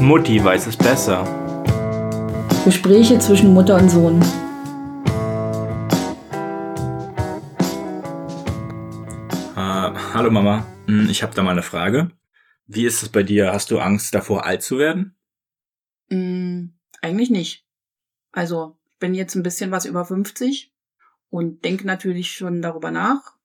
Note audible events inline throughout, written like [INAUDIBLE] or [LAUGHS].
Mutti weiß es besser. Gespräche zwischen Mutter und Sohn. Äh, hallo Mama, Hm, ich habe da mal eine Frage. Wie ist es bei dir? Hast du Angst davor, alt zu werden? Mm, eigentlich nicht. Also, ich bin jetzt ein bisschen was über 50 und denke natürlich schon darüber nach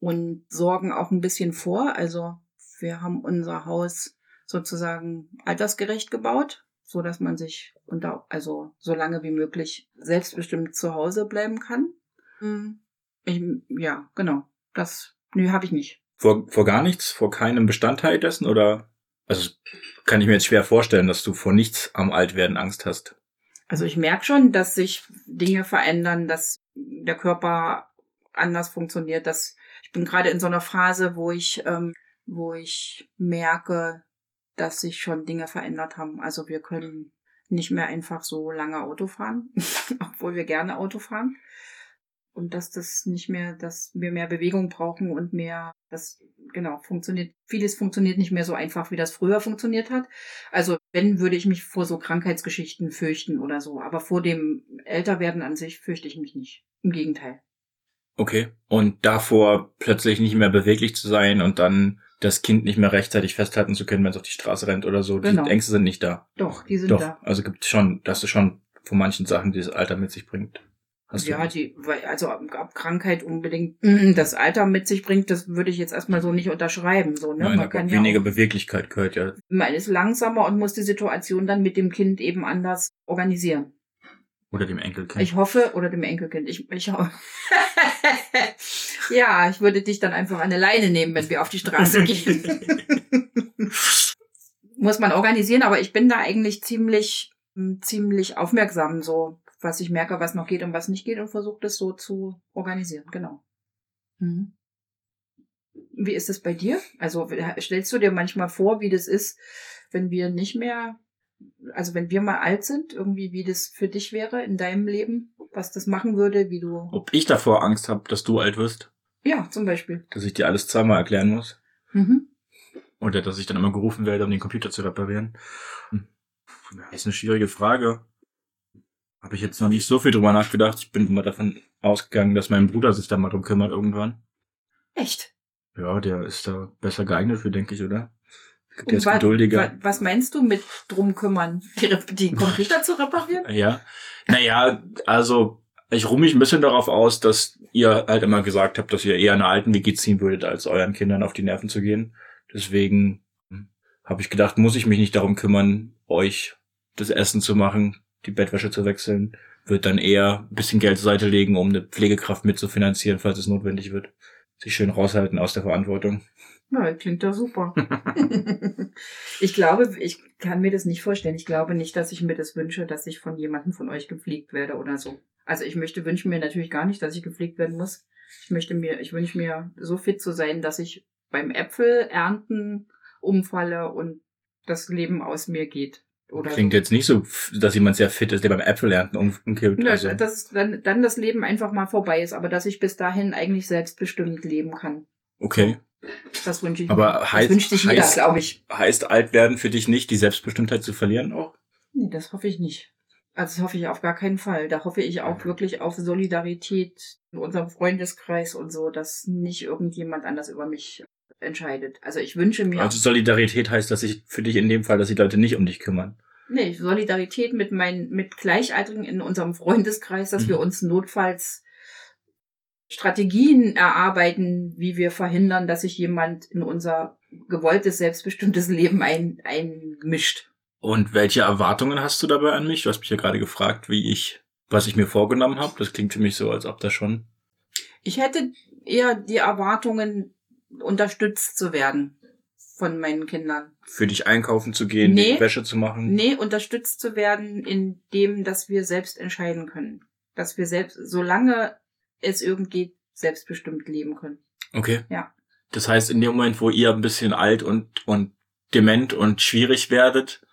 und sorgen auch ein bisschen vor. Also, wir haben unser Haus sozusagen altersgerecht gebaut, so dass man sich unter, also so lange wie möglich selbstbestimmt zu Hause bleiben kann. Mm, Ich, ja, genau. Das, nö, habe ich nicht. Vor, vor gar nichts? Vor keinem Bestandteil dessen? Oder? Also kann ich mir jetzt schwer vorstellen, dass du vor nichts am Altwerden Angst hast. Also ich merke schon, dass sich Dinge verändern, dass der Körper anders funktioniert. Dass ich bin gerade in so einer Phase, wo ich, ähm, wo ich merke, dass sich schon Dinge verändert haben. Also wir können nicht mehr einfach so lange Auto fahren, [LAUGHS] obwohl wir gerne Auto fahren. Und dass das nicht mehr, dass wir mehr Bewegung brauchen und mehr, das genau funktioniert. Vieles funktioniert nicht mehr so einfach, wie das früher funktioniert hat. Also wenn, würde ich mich vor so Krankheitsgeschichten fürchten oder so. Aber vor dem Älterwerden an sich fürchte ich mich nicht. Im Gegenteil. Okay. Und davor plötzlich nicht mehr beweglich zu sein und dann das Kind nicht mehr rechtzeitig festhalten zu können, wenn es auf die Straße rennt oder so. Genau. Die Ängste sind nicht da. Doch, die sind Doch. da. Also gibt schon, das ist schon von manchen Sachen, die das Alter mit sich bringt. Hast du ja, recht. die, weil- also ob Krankheit unbedingt mm, das Alter mit sich bringt, das würde ich jetzt erstmal so nicht unterschreiben. So, ne? Nein, Man kann ja weniger auch, Beweglichkeit gehört ja. man ist langsamer und muss die Situation dann mit dem Kind eben anders organisieren. Oder dem Enkelkind. Ich hoffe, oder dem Enkelkind. Ich, ich hoffe. [LAUGHS] ja, ich würde dich dann einfach an der Leine nehmen, wenn wir auf die Straße gehen. [LAUGHS] Muss man organisieren, aber ich bin da eigentlich ziemlich, m, ziemlich aufmerksam, so was ich merke, was noch geht und was nicht geht und versuche das so zu organisieren. Genau. Mhm. Wie ist es bei dir? Also stellst du dir manchmal vor, wie das ist, wenn wir nicht mehr, also wenn wir mal alt sind, irgendwie wie das für dich wäre in deinem Leben, was das machen würde, wie du, Ob ich davor Angst habe, dass du alt wirst, ja, zum Beispiel. dass ich dir alles zweimal erklären muss. Mhm. Oder dass ich dann immer gerufen werde, um den Computer zu reparieren. Hm. Das ist eine schwierige Frage. Habe ich jetzt noch nicht so viel drüber nachgedacht. Ich bin immer davon ausgegangen, dass mein Bruder sich da mal drum kümmert irgendwann. Echt? Ja, der ist da besser geeignet für, denke ich, oder? Der ist wa- geduldiger. wa- Was meinst du mit drum kümmern? Die, die Computer zu reparieren? [LAUGHS] Ja. Naja, also ich ruhe mich ein bisschen darauf aus, dass ihr halt immer gesagt habt, dass ihr eher eine alten WG ziehen würdet, als euren Kindern auf die Nerven zu gehen. Deswegen hm, habe ich gedacht, muss ich mich nicht darum kümmern, euch das Essen zu machen, die Bettwäsche zu wechseln. Wird dann eher ein bisschen Geld zur Seite legen, um eine Pflegekraft mitzufinanzieren, falls es notwendig wird. Sich schön raushalten aus der Verantwortung. Ja, klingt ja super. [LAUGHS] ich glaube, ich kann mir das nicht vorstellen. Ich glaube nicht, dass ich mir das wünsche, dass ich von jemandem von euch gepflegt werde oder so. Also ich möchte, wünsche mir natürlich gar nicht, dass ich gepflegt werden muss. Ich möchte mir, ich wünsche mir so fit zu sein, dass ich beim Äpfel ernten umfalle und das Leben aus mir geht. Oder Klingt jetzt nicht so, dass jemand sehr fit ist, der beim Äpfelernten um- umkippt. Nö, Also, dass dann, dann das Leben einfach mal vorbei ist, aber dass ich bis dahin eigentlich selbstbestimmt leben kann. Okay. Das wünsche ich Aber mir. Das heißt- wünscht sich jeder, heißt- glaube ich. Heißt alt werden für dich nicht, die Selbstbestimmtheit zu verlieren auch? Nee, das hoffe ich nicht. Also das hoffe ich auf gar keinen Fall. Da hoffe ich auch wirklich auf Solidarität in unserem Freundeskreis und so, dass nicht irgendjemand anders über mich entscheidet. Also ich wünsche mir Also Solidarität heißt, dass sich für dich in dem Fall, dass die Leute nicht um dich kümmern. nee, Solidarität mit meinen mit Gleichaltrigen in unserem Freundeskreis, dass Mhm. wir uns notfalls Strategien erarbeiten, wie wir verhindern, dass sich jemand in unser gewolltes, selbstbestimmtes [LAUGHS] Leben ein, einmischt. Und welche Erwartungen hast du dabei an mich? Du hast mich ja gerade gefragt, wie ich, was ich mir vorgenommen habe. Das klingt für mich so, als ob das schon. Ich hätte eher die Erwartungen, unterstützt zu werden von meinen Kindern. Für dich einkaufen zu gehen, Nee. die Wäsche zu machen. Nee, unterstützt zu werden in dem, dass wir selbst entscheiden können. Dass wir selbst, solange es irgend geht, selbstbestimmt leben können. Okay. Ja. Das heißt, in dem Moment, wo ihr ein bisschen alt und, und dement und schwierig werdet,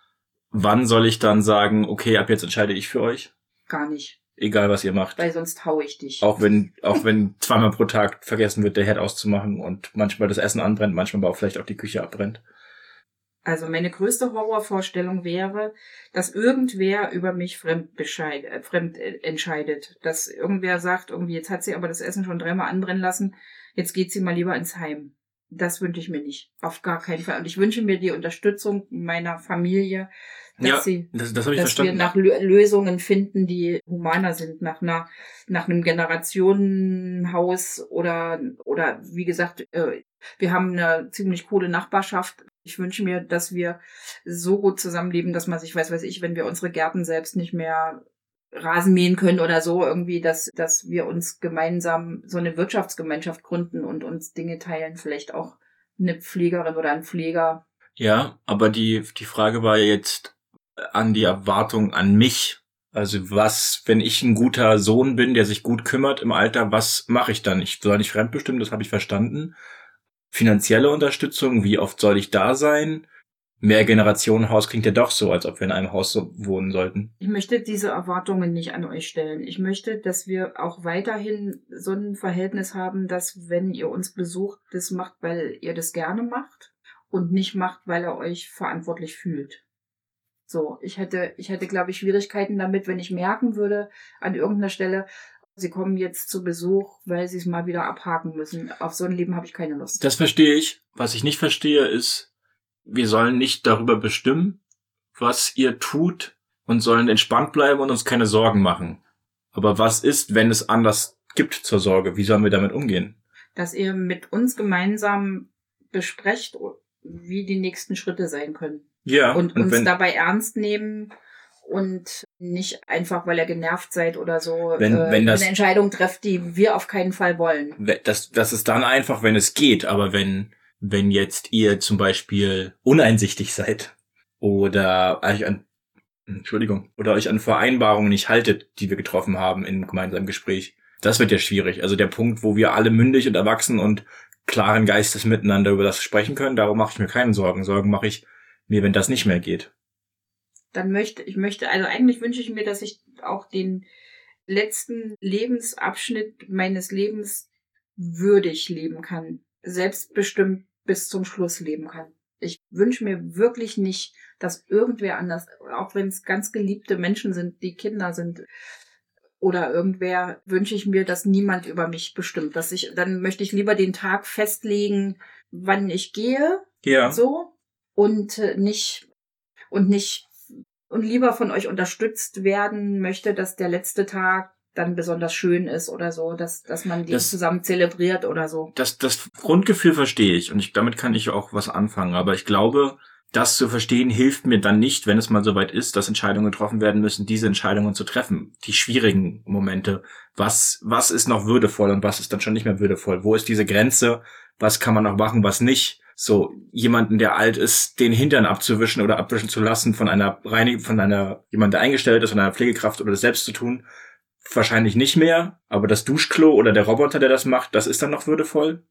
wann soll ich dann sagen, okay, ab jetzt entscheide ich für euch? Gar nicht. Egal, was ihr macht. Weil sonst hau ich dich. Auch wenn, auch wenn zweimal pro Tag vergessen wird, der Herd auszumachen und manchmal das Essen anbrennt, manchmal aber auch vielleicht auch die Küche abbrennt. Also meine größte Horrorvorstellung wäre, dass irgendwer über mich fremd, bescheid, äh, fremd entscheidet. Dass irgendwer sagt, irgendwie, jetzt hat sie aber das Essen schon dreimal anbrennen lassen, jetzt geht sie mal lieber ins Heim. Das wünsche ich mir nicht. Auf gar keinen Fall. Und ich wünsche mir die Unterstützung meiner Familie, dass, Ja, sie, Das, das dass wir verstanden. nach Lö- Lösungen finden, die humaner sind, nach einer, nach einem Generationenhaus oder, oder wie gesagt, äh, wir haben eine ziemlich coole Nachbarschaft. Ich wünsche mir, dass wir so gut zusammenleben, dass man sich, weiß weiß ich, wenn wir unsere Gärten selbst nicht mehr Rasen mähen können oder so, irgendwie, dass, dass wir uns gemeinsam so eine Wirtschaftsgemeinschaft gründen und uns Dinge teilen, vielleicht auch eine Pflegerin oder ein Pfleger. Ja, aber die, die Frage war jetzt an die Erwartung an mich. Also was, wenn ich ein guter Sohn bin, der sich gut kümmert im Alter, was mache ich dann? Ich soll nicht fremdbestimmen, das habe ich verstanden. Finanzielle Unterstützung, wie oft soll ich da sein? Mehrgenerationenhaus klingt ja doch so, als ob wir in einem Haus wohnen sollten. Ich möchte diese Erwartungen nicht an euch stellen. Ich möchte, dass wir auch weiterhin so ein Verhältnis haben, dass wenn ihr uns besucht, das macht, weil ihr das gerne macht und nicht macht, weil ihr euch verantwortlich fühlt. So, ich hätte, ich hätte, glaube ich, Schwierigkeiten damit, wenn ich merken würde an irgendeiner Stelle, sie kommen jetzt zu Besuch, weil sie es mal wieder abhaken müssen. Auf so ein Leben habe ich keine Lust. Das verstehe ich. Was ich nicht verstehe, ist, wir sollen nicht darüber bestimmen, was ihr tut und sollen entspannt bleiben und uns keine Sorgen machen. Aber was ist, wenn es anders gibt zur Sorge? Wie sollen wir damit umgehen? dass ihr mit uns gemeinsam besprecht, wie die nächsten Schritte sein können. Ja, und, und, uns wenn, dabei ernst nehmen und nicht einfach, weil ihr genervt seid oder so, Wenn- äh, wenn das- eine Entscheidung trefft, die wir auf keinen Fall wollen. das, das ist dann einfach, wenn es geht. Aber wenn, wenn jetzt ihr zum Beispiel uneinsichtig seid oder euch an, Entschuldigung, oder euch an Vereinbarungen nicht haltet, die wir getroffen haben im gemeinsamen Gespräch, das wird ja schwierig. Also der Punkt, wo wir alle mündig und erwachsen und klaren Geistes miteinander über das sprechen können, darum mache ich mir keine Sorgen. Sorgen mache ich mir, wenn das nicht mehr geht. Dann möchte ich möchte, also eigentlich wünsche ich mir, dass ich auch den letzten Lebensabschnitt meines Lebens würdig leben kann, selbstbestimmt bis zum Schluss leben kann. Ich wünsche mir wirklich nicht, dass irgendwer anders, auch wenn es ganz geliebte Menschen sind, die Kinder sind oder irgendwer, wünsche ich mir, dass niemand über mich bestimmt. Dass ich, dann möchte ich lieber den Tag festlegen, wann ich gehe, Ja. so und äh, nicht und nicht und lieber von euch unterstützt werden möchte, dass der letzte Tag dann besonders schön ist oder so, dass dass man den Das- zusammen zelebriert oder so. das, das Grundgefühl verstehe ich und ich, damit kann ich auch was anfangen. Aber ich glaube, das zu verstehen hilft mir dann nicht, wenn es mal soweit ist, dass Entscheidungen getroffen werden müssen, diese Entscheidungen zu treffen. Die schwierigen Momente. Was, was ist noch würdevoll und was ist dann schon nicht mehr würdevoll? Wo ist diese Grenze? Was kann man noch machen, was nicht? So, jemanden, der alt ist, den Hintern abzuwischen oder abwischen zu lassen von einer Reinig von einer, jemand, der eingestellt ist, von einer Pflegekraft oder das selbst zu tun, wahrscheinlich nicht mehr. Aber das Duschklo oder der Roboter, der das macht, das ist dann noch würdevoll.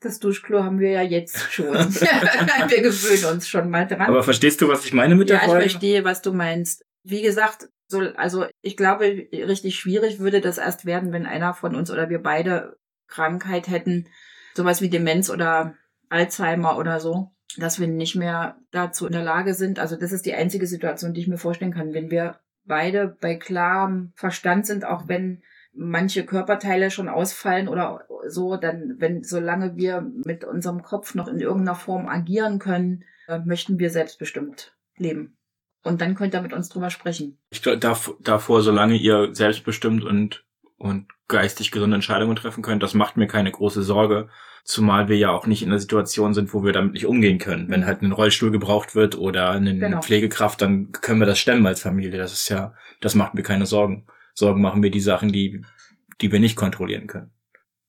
Das Duschklo haben wir ja jetzt schon. [LAUGHS] wir gewöhnen uns schon mal dran. Aber verstehst du, was ich meine mit ja, der ich Frage? verstehe, was du meinst. Wie gesagt, so, also ich glaube, richtig schwierig würde das erst werden, wenn einer von uns oder wir beide Krankheit hätten, sowas wie Demenz oder Alzheimer oder so, dass wir nicht mehr dazu in der Lage sind. Also das ist die einzige Situation, die ich mir vorstellen kann, wenn wir beide bei klarem Verstand sind, auch wenn manche Körperteile schon ausfallen oder so, dann, wenn, solange wir mit unserem Kopf noch in irgendeiner Form agieren können, äh, möchten wir selbstbestimmt leben. Und dann könnt ihr mit uns drüber sprechen. Ich glaube, dav- davor, solange ihr selbstbestimmt und, und geistig gesunde Entscheidungen treffen könnt, das macht mir keine große Sorge. Zumal wir ja auch nicht in einer Situation sind, wo wir damit nicht umgehen können. Wenn Mhm. halt ein Rollstuhl gebraucht wird oder eine Genau. Pflegekraft, dann können wir das stemmen als Familie. Das ist ja, das macht mir keine Sorgen. Sorgen machen mir die Sachen, die, die wir nicht kontrollieren können.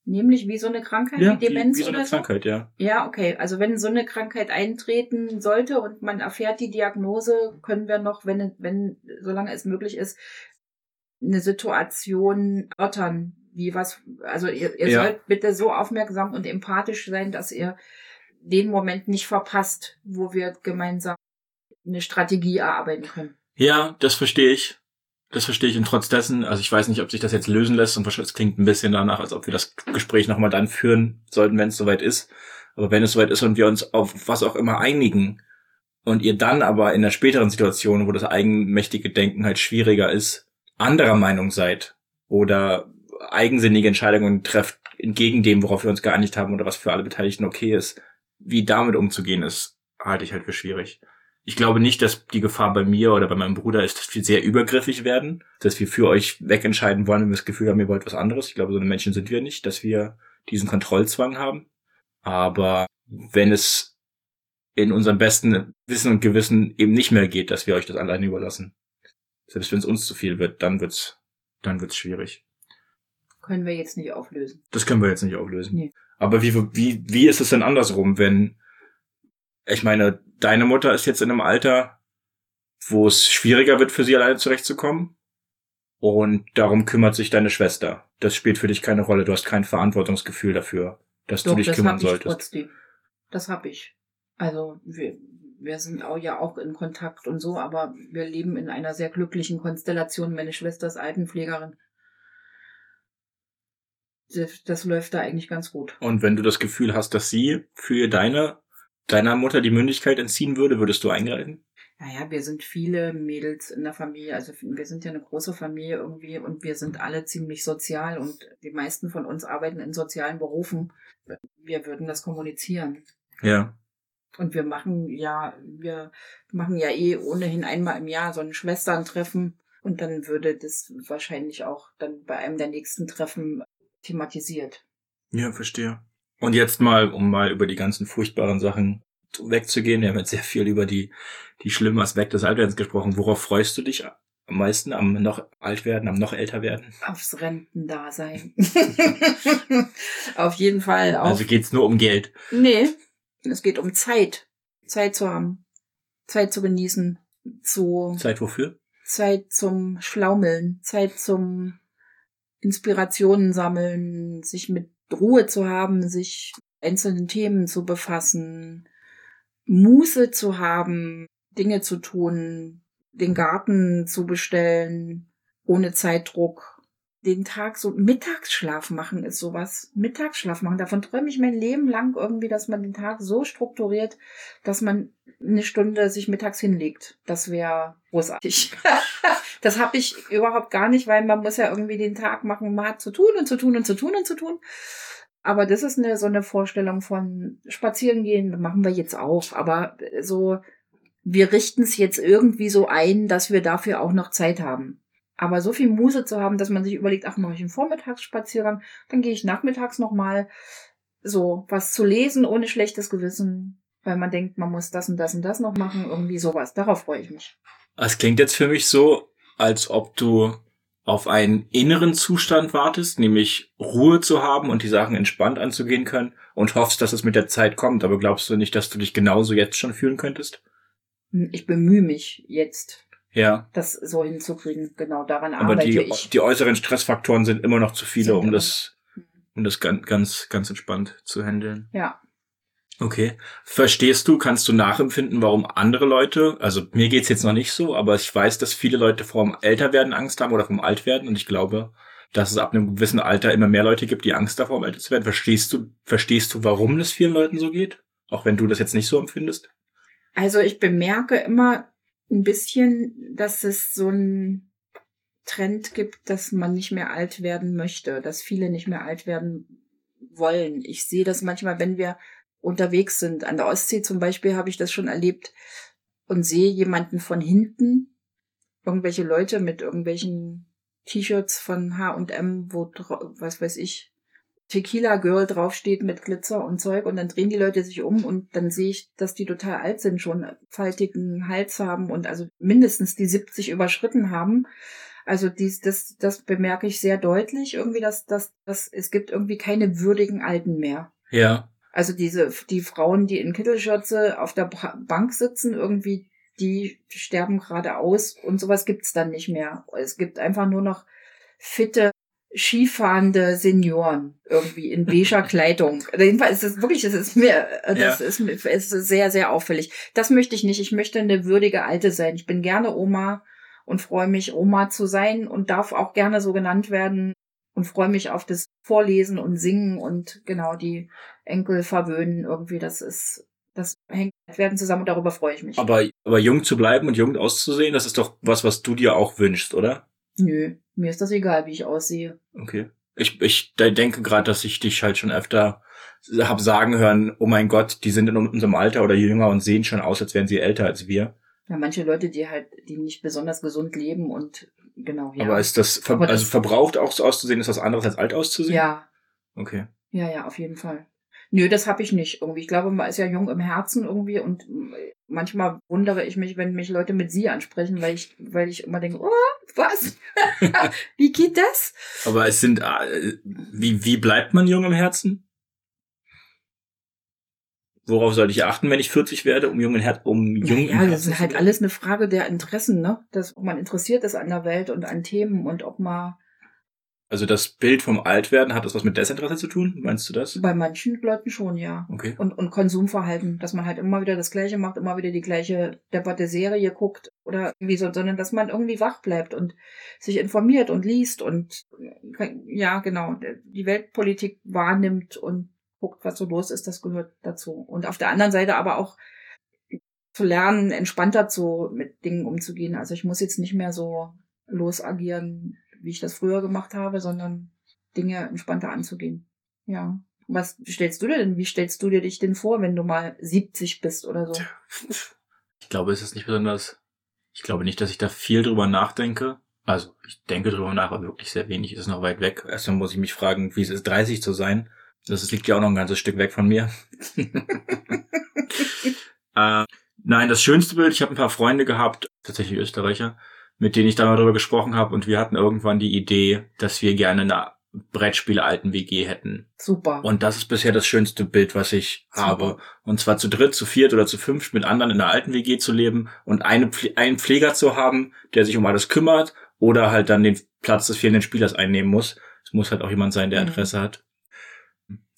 Nämlich wie so eine Krankheit, Ja, wie Demenz wie, wie so oder eine so. Krankheit, ja. Ja, okay. Also wenn so eine Krankheit eintreten sollte und man erfährt die Diagnose, können wir noch, wenn, wenn, solange es möglich ist, eine Situation erörtern, wie was, also ihr, ihr Ja. sollt bitte so aufmerksam und empathisch sein, dass ihr den Moment nicht verpasst, wo wir gemeinsam eine Strategie erarbeiten können. Ja, das verstehe ich. Das verstehe ich und trotz dessen, also ich weiß nicht, ob sich das jetzt lösen lässt und wahrscheinlich klingt ein bisschen danach, als ob wir das Gespräch nochmal dann führen sollten, wenn es soweit ist. Aber wenn es soweit ist und wir uns auf was auch immer einigen, und ihr dann aber in der späteren Situation, wo das eigenmächtige Denken halt schwieriger ist, anderer Meinung seid oder eigensinnige Entscheidungen trefft entgegen dem, worauf wir uns geeinigt haben oder was für alle Beteiligten okay ist, wie damit umzugehen ist, halte ich halt für schwierig. Ich glaube nicht, dass die Gefahr bei mir oder bei meinem Bruder ist, dass wir sehr übergriffig werden, dass wir für euch wegentscheiden wollen, wenn wir das Gefühl haben, ihr wollt was anderes. Ich glaube, so eine Menschen sind wir nicht, dass wir diesen Kontrollzwang haben. Aber wenn es in unserem besten Wissen und Gewissen eben nicht mehr geht, dass wir euch das alleine überlassen, selbst wenn es uns zu viel wird, dann wird's, dann wird's schwierig. Können wir jetzt nicht auflösen. Das können wir jetzt nicht auflösen. Nee. Aber wie, wie, wie ist es denn andersrum, wenn, ich meine, deine Mutter ist jetzt in einem Alter, wo es schwieriger wird für sie alleine zurechtzukommen? Und darum kümmert sich deine Schwester. Das spielt für dich keine Rolle. Du hast kein Verantwortungsgefühl dafür, dass Doch, du dich das kümmern hab ich solltest. trotzdem. Das hab ich. Also wir, wir sind auch ja auch in Kontakt und so, aber wir leben in einer sehr glücklichen Konstellation. Meine Schwester ist Altenpflegerin. Das, läuft da eigentlich ganz gut. Und wenn du das Gefühl hast, dass sie für deine, deiner Mutter die Mündigkeit entziehen würde, würdest du eingreifen? Naja, wir sind viele Mädels in der Familie, also wir sind ja eine große Familie irgendwie und wir sind alle ziemlich sozial und die meisten von uns arbeiten in sozialen Berufen. Wir würden das kommunizieren. Ja. Und wir machen ja, wir machen ja eh ohnehin einmal im Jahr so ein Schwesterntreffen und dann würde das wahrscheinlich auch dann bei einem der nächsten Treffen thematisiert. Ja, verstehe. Und jetzt mal, um mal über die ganzen furchtbaren Sachen wegzugehen. Wir haben jetzt sehr viel über die, die schlimmen Aspekte des Altwerdens gesprochen. Worauf freust du dich am meisten am noch alt werden, am noch älter werden? Aufs Rentendasein. [LAUGHS] [LAUGHS] auf jeden Fall. Auf, Also geht's nur um Geld. nee, es geht um Zeit. Zeit zu haben. Zeit zu genießen. Zu Zeit wofür? Zeit zum Schlaumeln. Zeit zum Inspirationen sammeln. Sich mit Ruhe zu haben. Sich einzelnen Themen zu befassen. Muße zu haben. Dinge zu tun. Den Garten zu bestellen. Ohne Zeitdruck. Den Tag so Mittagsschlaf machen ist sowas. Mittagsschlaf machen. Davon träume ich mein Leben lang irgendwie, dass man den Tag so strukturiert, dass man eine Stunde sich mittags hinlegt. Das wäre großartig. [LAUGHS] das habe ich überhaupt gar nicht, weil man muss ja irgendwie den Tag machen, hat zu tun und zu tun und zu tun und zu tun. Aber das ist eine so eine Vorstellung von spazieren gehen, machen wir jetzt auch. Aber so, wir richten es jetzt irgendwie so ein, dass wir dafür auch noch Zeit haben. Aber so viel Muße zu haben, dass man sich überlegt, ach, mache ich einen Vormittagsspaziergang, dann gehe ich nachmittags nochmal so was zu lesen ohne schlechtes Gewissen, weil man denkt, man muss das und das und das noch machen, irgendwie sowas. Darauf freue ich mich. Es klingt jetzt für mich so, als ob du auf einen inneren Zustand wartest, nämlich Ruhe zu haben und die Sachen entspannt anzugehen können und hoffst, dass es mit der Zeit kommt. Aber glaubst du nicht, dass du dich genauso jetzt schon fühlen könntest? Ich bemühe mich jetzt, Ja. das so hinzukriegen. Genau daran Aber arbeite die, ich. die äußeren Stressfaktoren sind immer noch zu viele, Sind um das, um das ganz, ganz, ganz entspannt zu handeln. Ja. Okay. Verstehst du, kannst du nachempfinden, warum andere Leute, also mir geht's jetzt noch nicht so, aber ich weiß, dass viele Leute vorm Älterwerden Angst haben oder vom Altwerden und ich glaube, dass es ab einem gewissen Alter immer mehr Leute gibt, die Angst davor haben, älter zu werden. Verstehst du, verstehst du, warum das vielen Leuten so geht? Auch wenn du das jetzt nicht so empfindest? Also ich bemerke immer ein bisschen, dass es so ein Trend gibt, dass man nicht mehr alt werden möchte, dass viele nicht mehr alt werden wollen. Ich sehe das manchmal, wenn wir unterwegs sind. An der Ostsee zum Beispiel habe ich das schon erlebt und sehe jemanden von hinten, irgendwelche Leute mit irgendwelchen T-Shirts von H&M, wo, was weiß ich, Tequila Girl draufsteht mit Glitzer und Zeug und dann drehen die Leute sich um und dann sehe ich, dass die total alt sind, schon faltigen Hals haben und also mindestens die 70 überschritten haben. Also dies, das, das bemerke ich sehr deutlich irgendwie, dass, dass, dass es gibt irgendwie keine würdigen Alten mehr. Ja. Also diese, die Frauen, die in Kittelschürze auf der Bank sitzen, irgendwie, die sterben gerade aus und sowas gibt's dann nicht mehr. Es gibt einfach nur noch fitte, skifahrende Senioren irgendwie in beiger [LAUGHS] Kleidung. Jedenfalls ist es wirklich, es ist mir, äh, das Ja. ist mir, ist sehr, sehr auffällig. Das möchte ich nicht. Ich möchte eine würdige Alte sein. Ich bin gerne Oma und freue mich, Oma zu sein und darf auch gerne so genannt werden und freue mich auf das Vorlesen und Singen und genau die Enkel verwöhnen irgendwie. Das ist Das hängt werden zusammen und darüber freue ich mich. Aber, aber jung zu bleiben und jung auszusehen, das ist doch was, was du dir auch wünschst, oder? Nö, mir ist das egal, wie ich aussehe. Okay. Ich, ich denke gerade, dass ich dich halt schon öfter hab sagen hören, oh mein Gott, die sind in unserem Alter oder jünger und sehen schon aus, als wären sie älter als wir. Ja, manche Leute, die halt, die nicht besonders gesund leben und genau, ja. Aber ist das, ver Aber also verbraucht auch so auszusehen, ist was anderes als alt auszusehen? Ja. Okay. Ja, ja, auf jeden Fall. Nö, das habe ich nicht irgendwie. Ich glaube, man ist ja jung im Herzen irgendwie und manchmal wundere ich mich, wenn mich Leute mit sie ansprechen, weil ich, weil ich immer denke, oh, was? [LAUGHS] wie geht das? Aber es sind, äh, wie, wie bleibt man jung im Herzen? Worauf sollte ich achten, wenn ich 40 werde, um jungen Her um jungen Ja, das ist halt alles eine Frage der Interessen, ne? Dass ob man interessiert ist an der Welt und an Themen und ob man also das Bild vom Altwerden, hat das was mit Desinteresse zu tun? Meinst du das? Bei manchen Leuten schon, ja. Okay. Und, und Konsumverhalten, dass man halt immer wieder das Gleiche macht, immer wieder die gleiche Debatte Serie guckt oder irgendwie so, sondern dass man irgendwie wach bleibt und sich informiert und liest und ja, genau, die Weltpolitik wahrnimmt und guckt, was so los ist, das gehört dazu. Und auf der anderen Seite aber auch zu lernen, entspannter zu mit Dingen umzugehen. Also ich muss jetzt nicht mehr so losagieren, wie ich das früher gemacht habe, sondern Dinge entspannter anzugehen. Ja. Was stellst du dir denn? Wie stellst du dir dich denn vor, wenn du mal 70 bist oder so? Ich glaube, es ist nicht besonders. Ich glaube nicht, dass ich da viel drüber nachdenke. Also, ich denke drüber nach, aber wirklich sehr wenig. Ist noch weit weg. Erstmal muss ich mich fragen, wie es ist, 30 zu sein. Das liegt ja auch noch ein ganzes Stück weg von mir. [LAUGHS] äh, nein, das schönste Bild, ich habe ein paar Freunde gehabt, tatsächlich Österreicher, mit denen ich da mal drüber gesprochen habe und wir hatten irgendwann die Idee, dass wir gerne eine Brettspiele alten WG hätten. Super. Und das ist bisher das schönste Bild, was ich Super. habe. Und zwar zu dritt, zu viert oder zu fünft mit anderen in der alten WG zu leben und eine, einen Pfleger zu haben, der sich um alles kümmert oder halt dann den Platz des fehlenden Spielers einnehmen muss. Es muss halt auch jemand sein, der mhm. Interesse mhm. hat.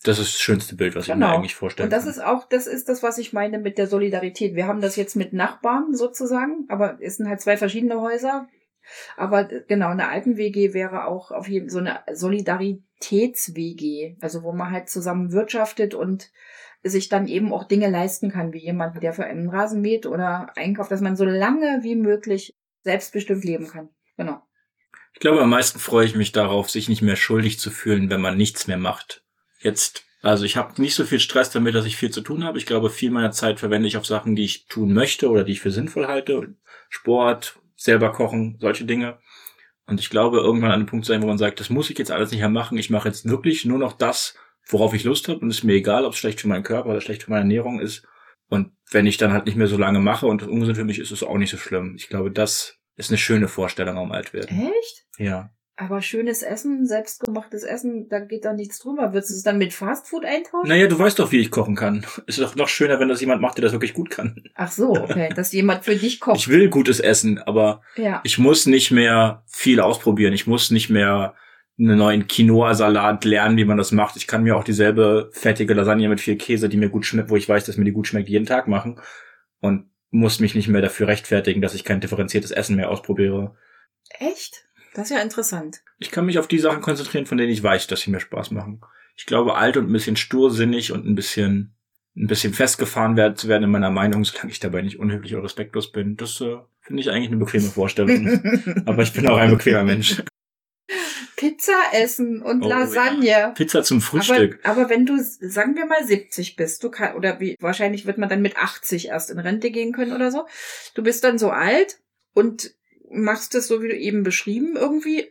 Das ist das schönste Bild, was genau. ich mir genau. eigentlich vorstellen Und das kann. ist auch, das ist das, was ich meine mit der Solidarität. Wir haben das jetzt mit Nachbarn sozusagen, aber es sind halt zwei verschiedene Häuser. Aber genau, eine alten WG wäre auch auf jeden so eine Solidaritäts-WG, also wo man halt zusammen wirtschaftet und sich dann eben auch Dinge leisten kann, wie jemand, der für einen Rasen mäht oder einkauft, dass man so lange wie möglich selbstbestimmt leben kann. Genau. Ich glaube, am meisten freue ich mich darauf, sich nicht mehr schuldig zu fühlen, wenn man nichts mehr macht jetzt, also ich habe nicht so viel Stress damit, dass ich viel zu tun habe. Ich glaube, viel meiner Zeit verwende ich auf Sachen, die ich tun möchte oder die ich für sinnvoll halte. Sport, selber kochen, solche Dinge. Und ich glaube, irgendwann an einem Punkt sein, wo man sagt, das muss ich jetzt alles nicht mehr machen. Ich mache jetzt wirklich nur noch das, worauf ich Lust habe. Und es ist mir egal, ob es schlecht für meinen Körper oder schlecht für meine Ernährung ist. Und wenn ich dann halt nicht mehr so lange mache und ungesund für mich ist, ist es auch nicht so schlimm. Ich glaube, das ist eine schöne Vorstellung am Altwerden. Echt? Ja. Aber schönes Essen, selbstgemachtes Essen, da geht da nichts drüber. Würdest du es dann mit Fastfood eintauschen? Naja, du weißt doch, wie ich kochen kann. Ist doch noch schöner, wenn das jemand macht, der das wirklich gut kann. Ach so, okay. Dass jemand für dich kocht. Ich will gutes Essen, aber ja. ich muss nicht mehr viel ausprobieren. Ich muss nicht mehr einen neuen Quinoa-Salat lernen, wie man das macht. Ich kann mir auch dieselbe fettige Lasagne mit viel Käse, die mir gut schmeckt, wo ich weiß, dass mir die gut schmeckt, jeden Tag machen. Und muss mich nicht mehr dafür rechtfertigen, dass ich kein differenziertes Essen mehr ausprobiere. Echt? Das ist ja interessant. Ich kann mich auf die Sachen konzentrieren, von denen ich weiß, dass sie mir Spaß machen. Ich glaube, alt und ein bisschen stursinnig und ein bisschen, ein bisschen festgefahren werden, zu werden in meiner Meinung, solange ich dabei nicht unhöflich oder respektlos bin. Das äh, finde ich eigentlich eine bequeme Vorstellung. [LAUGHS] Aber ich bin auch ein bequemer Mensch. Pizza essen und oh, Lasagne. Ja. Pizza zum Frühstück. Aber, aber, wenn du, sagen wir mal 70 bist, du kann, oder wie, wahrscheinlich wird man dann mit 80 erst in Rente gehen können oder so. Du bist dann so alt und machst es so, wie du eben beschrieben irgendwie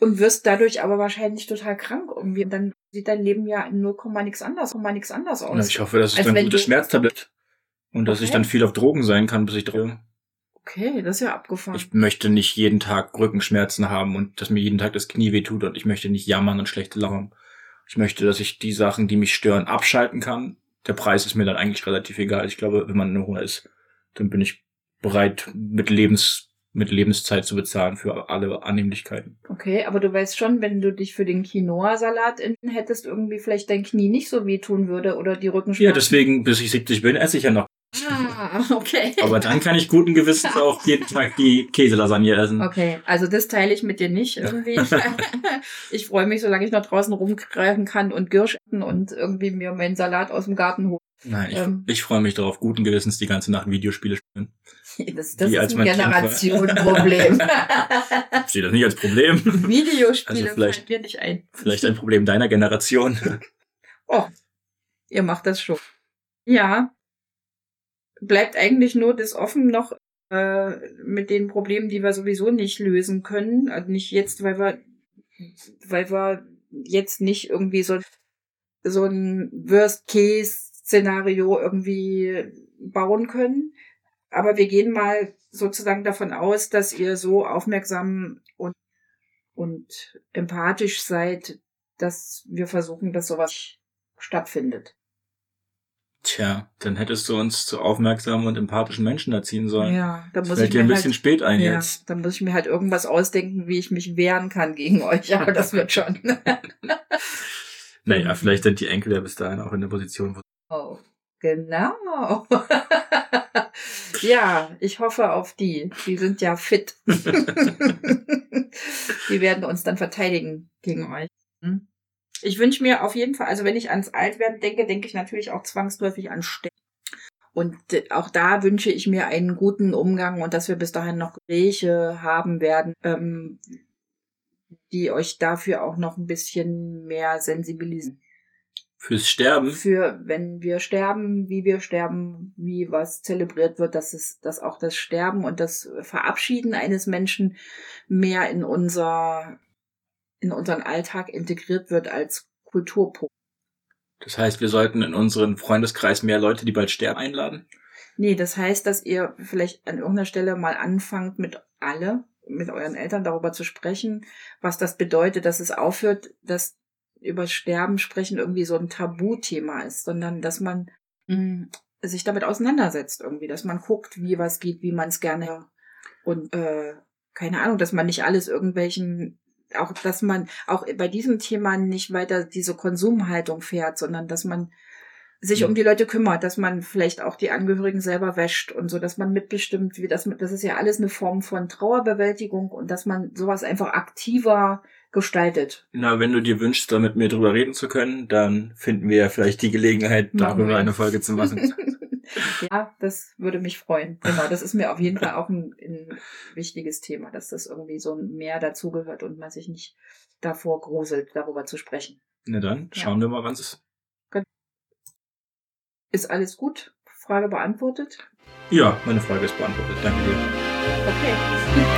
und wirst dadurch aber wahrscheinlich total krank irgendwie. Und dann sieht dein Leben ja in 0, nix anders, nix anders aus. Na, ich hoffe, dass es dann gutes Schmerztablett und dass okay. ich dann viel auf Drogen sein kann, bis ich drehe. Okay, das ist ja abgefahren. Ich möchte nicht jeden Tag Rückenschmerzen haben und dass mir jeden Tag das Knie wehtut und ich möchte nicht jammern und schlechte Laune. Ich möchte, dass ich die Sachen, die mich stören, abschalten kann. Der Preis ist mir dann eigentlich relativ egal. Ich glaube, wenn man nur ist, dann bin ich bereit, mit Lebens mit Lebenszeit zu bezahlen für alle Annehmlichkeiten. Okay, aber du weißt schon, wenn du dich für den Quinoa-Salat hättest, irgendwie vielleicht dein Knie nicht so wehtun würde oder die Rückenschmerzen. Ja, deswegen, bis ich 70 bin, esse ich ja noch Ah, okay. Aber dann kann ich guten Gewissens auch jeden Tag die Käselasagne essen. Okay, also das teile ich mit dir nicht irgendwie. [LAUGHS] ich freue mich, solange ich noch draußen rumgreifen kann und Girschen und irgendwie mir meinen Salat aus dem Garten hole. Nein, ich, Ähm. ich freue mich darauf, guten Gewissens die ganze Nacht Videospiele spielen. [LAUGHS] Das, das ist ein. Generationenproblem. [LAUGHS] Ich sehe das nicht als Problem. Videospiele Also vielleicht- fallen mir nicht ein. Vielleicht ein Problem deiner Generation. Oh, ihr macht das schon. Ja. Bleibt eigentlich nur das offen noch äh, mit den Problemen, die wir sowieso nicht lösen können. Also nicht jetzt, weil wir, weil wir jetzt nicht irgendwie so, so ein Worst-Case-Szenario irgendwie bauen können. Aber wir gehen mal sozusagen davon aus, dass ihr so aufmerksam und, und empathisch seid, dass wir versuchen, dass sowas stattfindet. Tja, dann hättest du uns zu aufmerksamen und empathischen Menschen erziehen sollen. Ja, da Das muss fällt ich dir mir ein bisschen halt, spät ein ja, jetzt. da muss ich mir halt irgendwas ausdenken, wie ich mich wehren kann gegen euch, aber das wird schon. [LAUGHS] Naja, vielleicht sind die Enkel ja bis dahin auch in der Position, wo oh, genau. [LAUGHS] ja, ich hoffe auf die. Die sind ja fit. [LAUGHS] die werden uns dann verteidigen gegen euch. Hm? Ich wünsche mir auf jeden Fall, also wenn ich ans Altwerden denke, denke ich natürlich auch zwangsläufig an Sterben. Und äh, auch da wünsche ich mir einen guten Umgang und dass wir bis dahin noch Gespräche haben werden, ähm, die euch dafür auch noch ein bisschen mehr sensibilisieren. fürs Sterben. Für wenn wir sterben, wie wir sterben, wie was zelebriert wird, dass es, dass auch das Sterben und das Verabschieden eines Menschen mehr in unser, in unseren Alltag integriert wird als Kulturpunkt. Das heißt, wir sollten in unseren Freundeskreis mehr Leute, die bald sterben, einladen. Nee, das heißt, dass ihr vielleicht an irgendeiner Stelle mal anfangt mit alle, mit euren Eltern darüber zu sprechen, was das bedeutet, dass es aufhört, dass über Sterben sprechen irgendwie so ein Tabuthema ist, sondern dass man mh, sich damit auseinandersetzt irgendwie, dass man guckt, wie was geht, wie man es gerne und äh, keine Ahnung, dass man nicht alles irgendwelchen auch, dass man auch bei diesem Thema nicht weiter diese Konsumhaltung fährt, sondern dass man sich um die Leute kümmert, dass man vielleicht auch die Angehörigen selber wäscht und so, dass man mitbestimmt, wie das, das ist ja alles eine Form von Trauerbewältigung und dass man sowas einfach aktiver gestaltet. Na, wenn du dir wünschst, da mit mir drüber reden zu können, dann finden wir ja vielleicht die Gelegenheit, darüber eine Folge zu machen. [LAUGHS] ja, das würde mich freuen. Genau, das ist mir auf jeden Fall auch ein, ein wichtiges Thema, dass das irgendwie so mehr dazugehört und man sich nicht davor gruselt, darüber zu sprechen. Na dann, Ja. schauen wir mal, wann es ist. Ist alles gut? Frage beantwortet? Ja, meine Frage ist beantwortet. Danke dir. Okay. [LAUGHS]